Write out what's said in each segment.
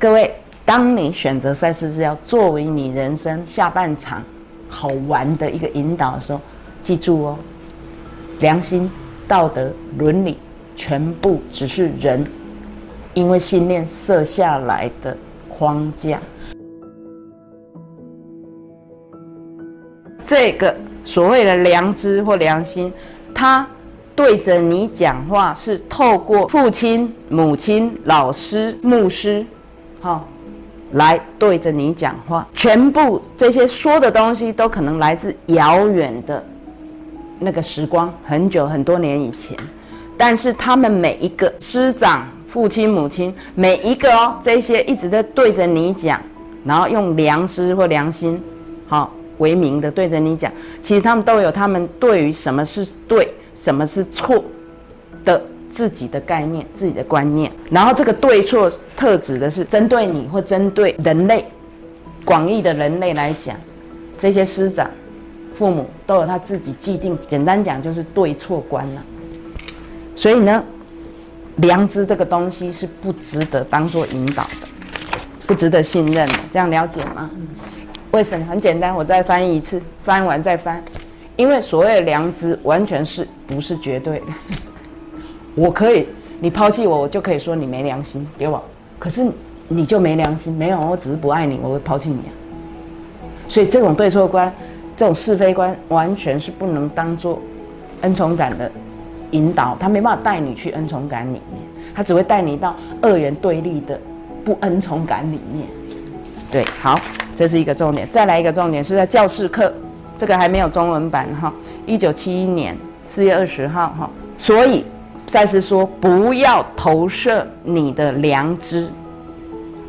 各位，当你选择赛事是要作为你人生下半场好玩的一个引导的时候，记住哦，良心、道德、伦理，全部只是人因为信念设下来的框架。这个所谓的良知或良心，它对着你讲话，是透过父亲、母亲、老师、牧师。好，来对着你讲话，全部这些说的东西都可能来自遥远的那个时光，很久很多年以前。但是他们每一个师长、父亲、母亲，每一个哦，这些一直在对着你讲，然后用良知或良心，好为名的对着你讲，其实他们都有他们对于什么是对，什么是错的。自己的概念、自己的观念，然后这个对错特指的是针对你或针对人类广义的人类来讲，这些师长、父母都有他自己既定，简单讲就是对错观了。所以呢，良知这个东西是不值得当做引导的，不值得信任的。这样了解吗？为什么？很简单，我再翻译一次，翻完再翻，因为所谓的良知完全是不是绝对的。我可以，你抛弃我，我就可以说你没良心，给我。可是你就没良心，没有，我只是不爱你，我会抛弃你啊。所以这种对错观，这种是非观，完全是不能当做恩宠感的引导，他没办法带你去恩宠感里面，他只会带你到二元对立的不恩宠感里面。对，好，这是一个重点。再来一个重点是在教室课，这个还没有中文版哈，一九七一年四月二十号哈，所以。再次说，不要投射你的良知，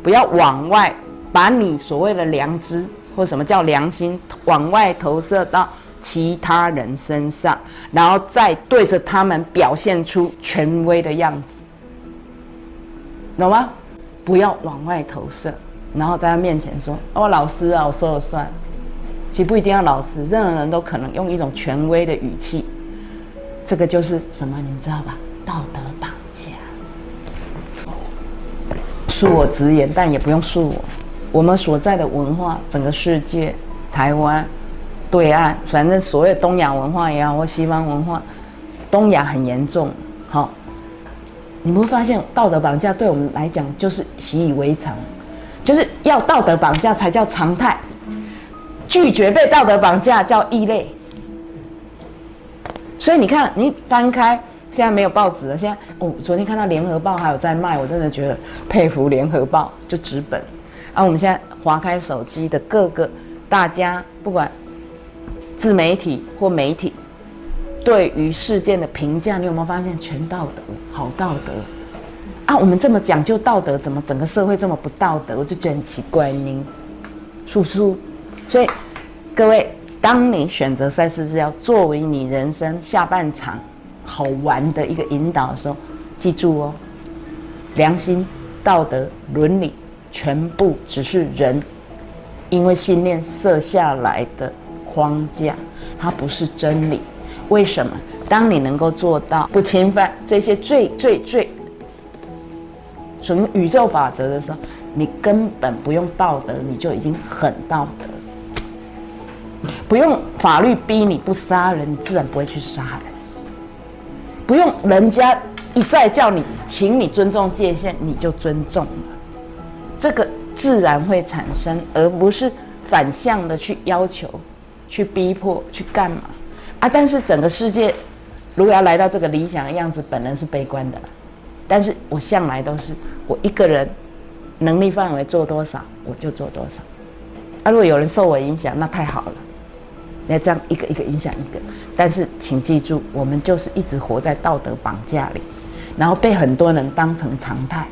不要往外把你所谓的良知或什么叫良心往外投射到其他人身上，然后再对着他们表现出权威的样子，懂吗？不要往外投射，然后在他面前说：“哦，老师啊，我说了算。”其实不一定要老师，任何人都可能用一种权威的语气。这个就是什么，你们知道吧？道德绑架，恕我直言，但也不用恕我。我们所在的文化，整个世界，台湾、对岸，反正所谓东亚文化也好，或西方文化，东亚很严重。好，你会发现道德绑架对我们来讲就是习以为常，就是要道德绑架才叫常态，拒绝被道德绑架叫异类。所以你看，你翻开。现在没有报纸了。现在哦，昨天看到《联合报》还有在卖，我真的觉得佩服《联合报》就纸本。啊，我们现在划开手机的各个大家，不管自媒体或媒体，对于事件的评价，你有没有发现全道德，好道德啊？我们这么讲究道德，怎么整个社会这么不道德？我就觉得很奇怪，您叔叔。所以各位，当你选择赛事是要作为你人生下半场。好玩的一个引导的时候，记住哦，良心、道德、伦理，全部只是人因为信念设下来的框架，它不是真理。为什么？当你能够做到不侵犯这些最最最什么宇宙法则的时候，你根本不用道德，你就已经很道德，不用法律逼你不杀人，你自然不会去杀人。不用人家一再叫你，请你尊重界限，你就尊重了。这个自然会产生，而不是反向的去要求、去逼迫、去干嘛啊？但是整个世界如果要来到这个理想的样子，本人是悲观的。但是我向来都是我一个人能力范围做多少，我就做多少。啊，如果有人受我影响，那太好了。那这样一个一个影响一个，但是请记住，我们就是一直活在道德绑架里，然后被很多人当成常态，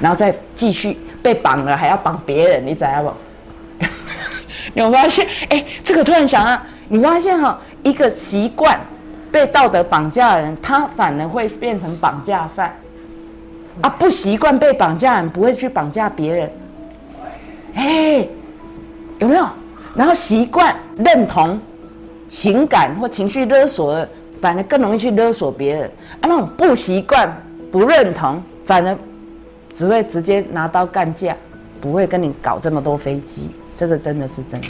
然后再继续被绑了，还要绑别人，你知道不？你有发现？哎，这个突然想啊，你发现哈，一个习惯被道德绑架的人，他反而会变成绑架犯啊！不习惯被绑架人，不会去绑架别人。哎，有没有？然后习惯认同情感或情绪勒索，反而更容易去勒索别人。啊，那种不习惯、不认同，反而只会直接拿刀干架，不会跟你搞这么多飞机。这个真的是真的。